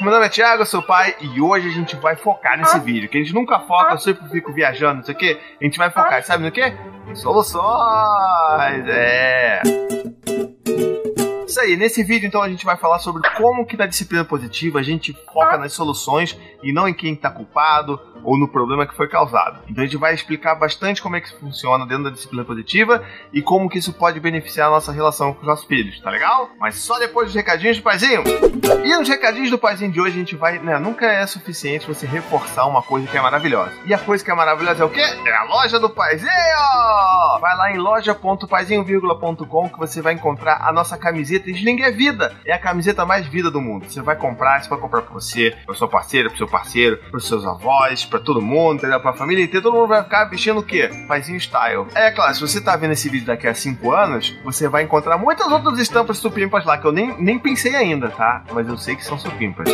meu nome é Thiago, eu sou pai, e hoje a gente vai focar nesse vídeo, que a gente nunca foca, eu sempre fico viajando, não sei o quê. A gente vai focar, sabe no quê? Em soluções, é... Isso aí, nesse vídeo então a gente vai falar sobre como que na disciplina positiva a gente foca nas soluções e não em quem está culpado ou no problema que foi causado. Então a gente vai explicar bastante como é que isso funciona dentro da disciplina positiva e como que isso pode beneficiar a nossa relação com os nossos filhos, tá legal? Mas só depois dos recadinhos do paizinho. E nos recadinhos do paizinho de hoje a gente vai, né, nunca é suficiente você reforçar uma coisa que é maravilhosa. E a coisa que é maravilhosa é o quê? É a loja do paizinho! Vai lá em loja.paizinho.com que você vai encontrar a nossa camiseta Sling é vida. É a camiseta mais vida do mundo. Você vai comprar, você vai comprar pra você, pra sua parceira, pro seu parceiro, pros seus avós, pra todo mundo, entendeu? Pra família inteira, todo mundo vai ficar vestindo o quê? Paizinho style. É claro, se você tá vendo esse vídeo daqui a 5 anos, você vai encontrar muitas outras estampas supimpas lá que eu nem, nem pensei ainda, tá? Mas eu sei que são supimpas.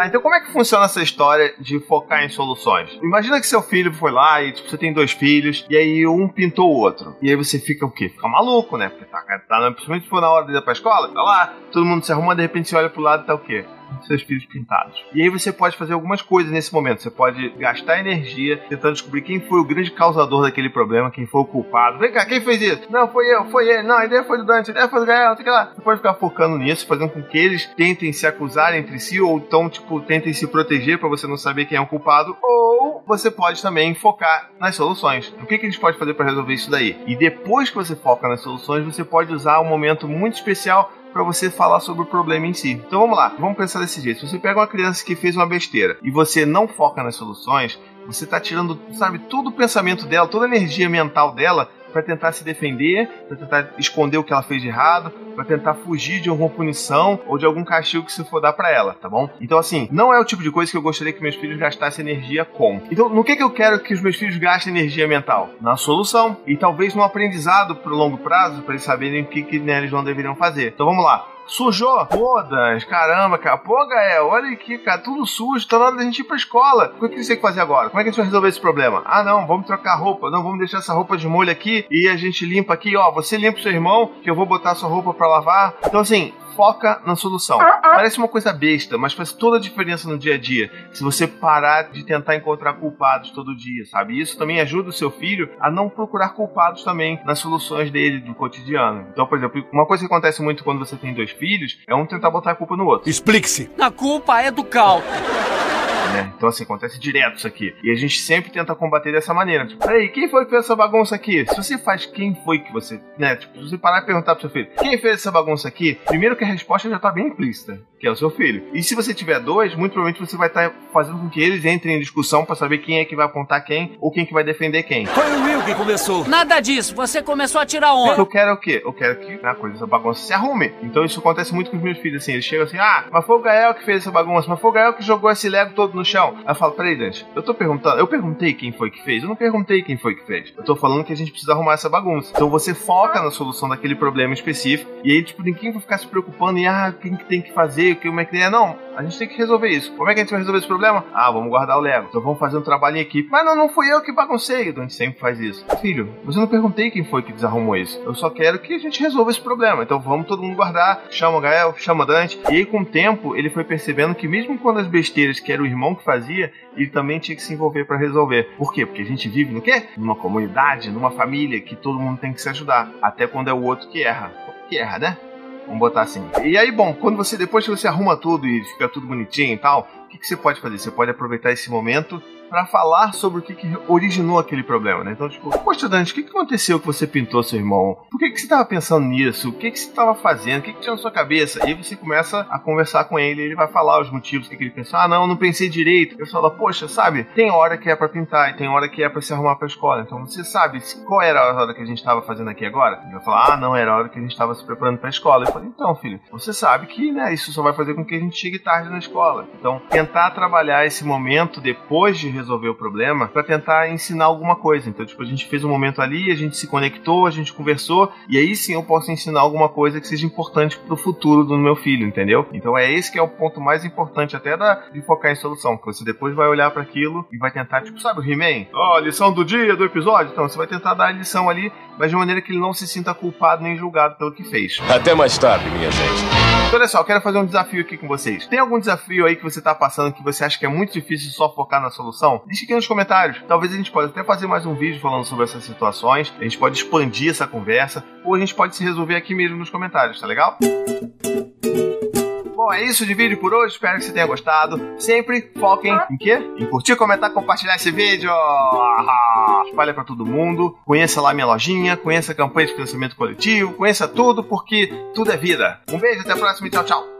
Ah, então como é que funciona essa história de focar em soluções? Imagina que seu filho foi lá e tipo, você tem dois filhos, e aí um pintou o outro. E aí você fica o quê? Fica maluco, né? Porque tá, tá principalmente se for na hora de ir pra escola, tá lá, todo mundo se arruma, de repente você olha pro lado e tá o quê? Seus filhos pintados. E aí você pode fazer algumas coisas nesse momento. Você pode gastar energia tentando descobrir quem foi o grande causador daquele problema, quem foi o culpado. Vem cá, quem fez isso? Não, foi eu, foi ele. Não, a ideia foi do Dante, a ideia foi do Gael, sei lá. Você pode ficar focando nisso, fazendo com que eles tentem se acusar entre si, ou então, tipo, tentem se proteger para você não saber quem é o culpado. Ou você pode também focar nas soluções. O que, que a gente pode fazer para resolver isso daí? E depois que você foca nas soluções, você pode usar um momento muito especial para você falar sobre o problema em si. Então vamos lá, vamos pensar desse jeito. Se você pega uma criança que fez uma besteira e você não foca nas soluções, você está tirando, sabe, todo o pensamento dela, toda a energia mental dela para tentar se defender, para tentar esconder o que ela fez de errado, para tentar fugir de alguma punição ou de algum castigo que se for dar para ela, tá bom? Então assim, não é o tipo de coisa que eu gostaria que meus filhos gastassem energia com. Então, no que que eu quero que os meus filhos gastem energia mental? Na solução e talvez no aprendizado pro longo prazo para eles saberem o que que né, eles não deveriam fazer. Então vamos lá. Sujou? Foda-se, caramba, cara. Pô, Gael, olha aqui, cara, tudo sujo, tá na hora da gente ir pra escola. O que você tem que fazer agora? Como é que a gente vai resolver esse problema? Ah, não, vamos trocar roupa. Não, vamos deixar essa roupa de molho aqui e a gente limpa aqui, ó. Você limpa o seu irmão, que eu vou botar sua roupa pra lavar. Então, assim, foca na solução. Parece uma coisa besta, mas faz toda a diferença no dia a dia. Se você parar de tentar encontrar culpados todo dia, sabe? Isso também ajuda o seu filho a não procurar culpados também nas soluções dele do cotidiano. Então, por exemplo, uma coisa que acontece muito quando você tem dois filhos é um tentar botar a culpa no outro. Explique-se. A culpa é do Cal. Né? Então, assim, acontece direto isso aqui. E a gente sempre tenta combater dessa maneira. Tipo, peraí, quem foi que fez essa bagunça aqui? Se você faz quem foi que você. Né? Tipo, se você parar e perguntar pro seu filho, quem fez essa bagunça aqui? Primeiro que a resposta já tá bem implícita, que é o seu filho. E se você tiver dois, muito provavelmente você vai estar tá fazendo com que eles entrem em discussão para saber quem é que vai apontar quem ou quem que vai defender quem. Foi o Will que começou. Nada disso, você começou a tirar onda. Eu quero o quê? Eu quero que a coisa, essa bagunça se arrume. Então isso acontece muito com os meus filhos, assim. Eles chegam assim, ah, mas foi o Gael que fez essa bagunça, mas foi o Gael que jogou esse Lego todo no chão. Aí eu falo, peraí, Dante, eu tô perguntando, eu perguntei quem foi que fez, eu não perguntei quem foi que fez. Eu tô falando que a gente precisa arrumar essa bagunça. Então você foca na solução daquele problema específico, e aí, tipo, ninguém vai ficar se preocupando em, ah, quem que tem que fazer, como é que é. Não, a gente tem que resolver isso. Como é que a gente vai resolver esse problema? Ah, vamos guardar o Lego. Então vamos fazer um trabalho em equipe. Mas não, não fui eu que baguncei. Então a gente sempre faz isso. Filho, você não perguntei quem foi que desarrumou isso. Eu só quero que a gente resolva esse problema. Então vamos todo mundo guardar. Chama o Gael, chama o Dante. E aí, com o tempo, ele foi percebendo que mesmo quando as besteiras que era o irmão que fazia, ele também tinha que se envolver para resolver. Por quê? Porque a gente vive no quê? Numa comunidade, numa família que todo mundo tem que se ajudar. Até quando é o outro que erra. Que erra, né? Vamos botar assim. E aí, bom, quando você depois que você arruma tudo e fica tudo bonitinho e tal, o que, que você pode fazer? Você pode aproveitar esse momento para falar sobre o que, que, originou aquele problema, né? Então, tipo, poxa, Dante, o que, que aconteceu que você pintou seu irmão? Por que, que você estava pensando nisso? O que, que você estava fazendo? O que, que tinha na sua cabeça? E você começa a conversar com ele, ele vai falar os motivos que, que ele pensou. Ah, não, não pensei direito. Eu falo, poxa, sabe, tem hora que é para pintar e tem hora que é para se arrumar pra escola. Então você sabe qual era a hora que a gente estava fazendo aqui agora? Ele vai falar, ah, não, era a hora que a gente estava se preparando pra escola. Eu falei, então, filho, você sabe que né, isso só vai fazer com que a gente chegue tarde na escola. Então, tentar trabalhar esse momento depois de resolver o problema para tentar ensinar alguma coisa. Então, tipo, a gente fez um momento ali, a gente se conectou, a gente conversou, e aí sim eu posso ensinar alguma coisa que seja importante pro futuro do meu filho, entendeu? Então é esse que é o ponto mais importante até da, de focar em solução, que você depois vai olhar para aquilo e vai tentar, tipo, sabe o He-Man? Ó, oh, lição do dia, do episódio. Então, você vai tentar dar a lição ali, mas de maneira que ele não se sinta culpado nem julgado pelo que fez. Até mais tarde, minha gente. Então, olha só, eu quero fazer um desafio aqui com vocês. Tem algum desafio aí que você tá passando que você acha que é muito difícil só focar na solução? Deixa aqui nos comentários. Talvez a gente possa até fazer mais um vídeo falando sobre essas situações. A gente pode expandir essa conversa, ou a gente pode se resolver aqui mesmo nos comentários, tá legal? Bom, é isso de vídeo por hoje. Espero que você tenha gostado. Sempre foquem em quê? Em curtir, comentar, compartilhar esse vídeo. Espalha para todo mundo. Conheça lá minha lojinha. Conheça a campanha de financiamento coletivo. Conheça tudo, porque tudo é vida. Um beijo, até a próxima e tchau, tchau.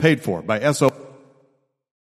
Paid for by SO.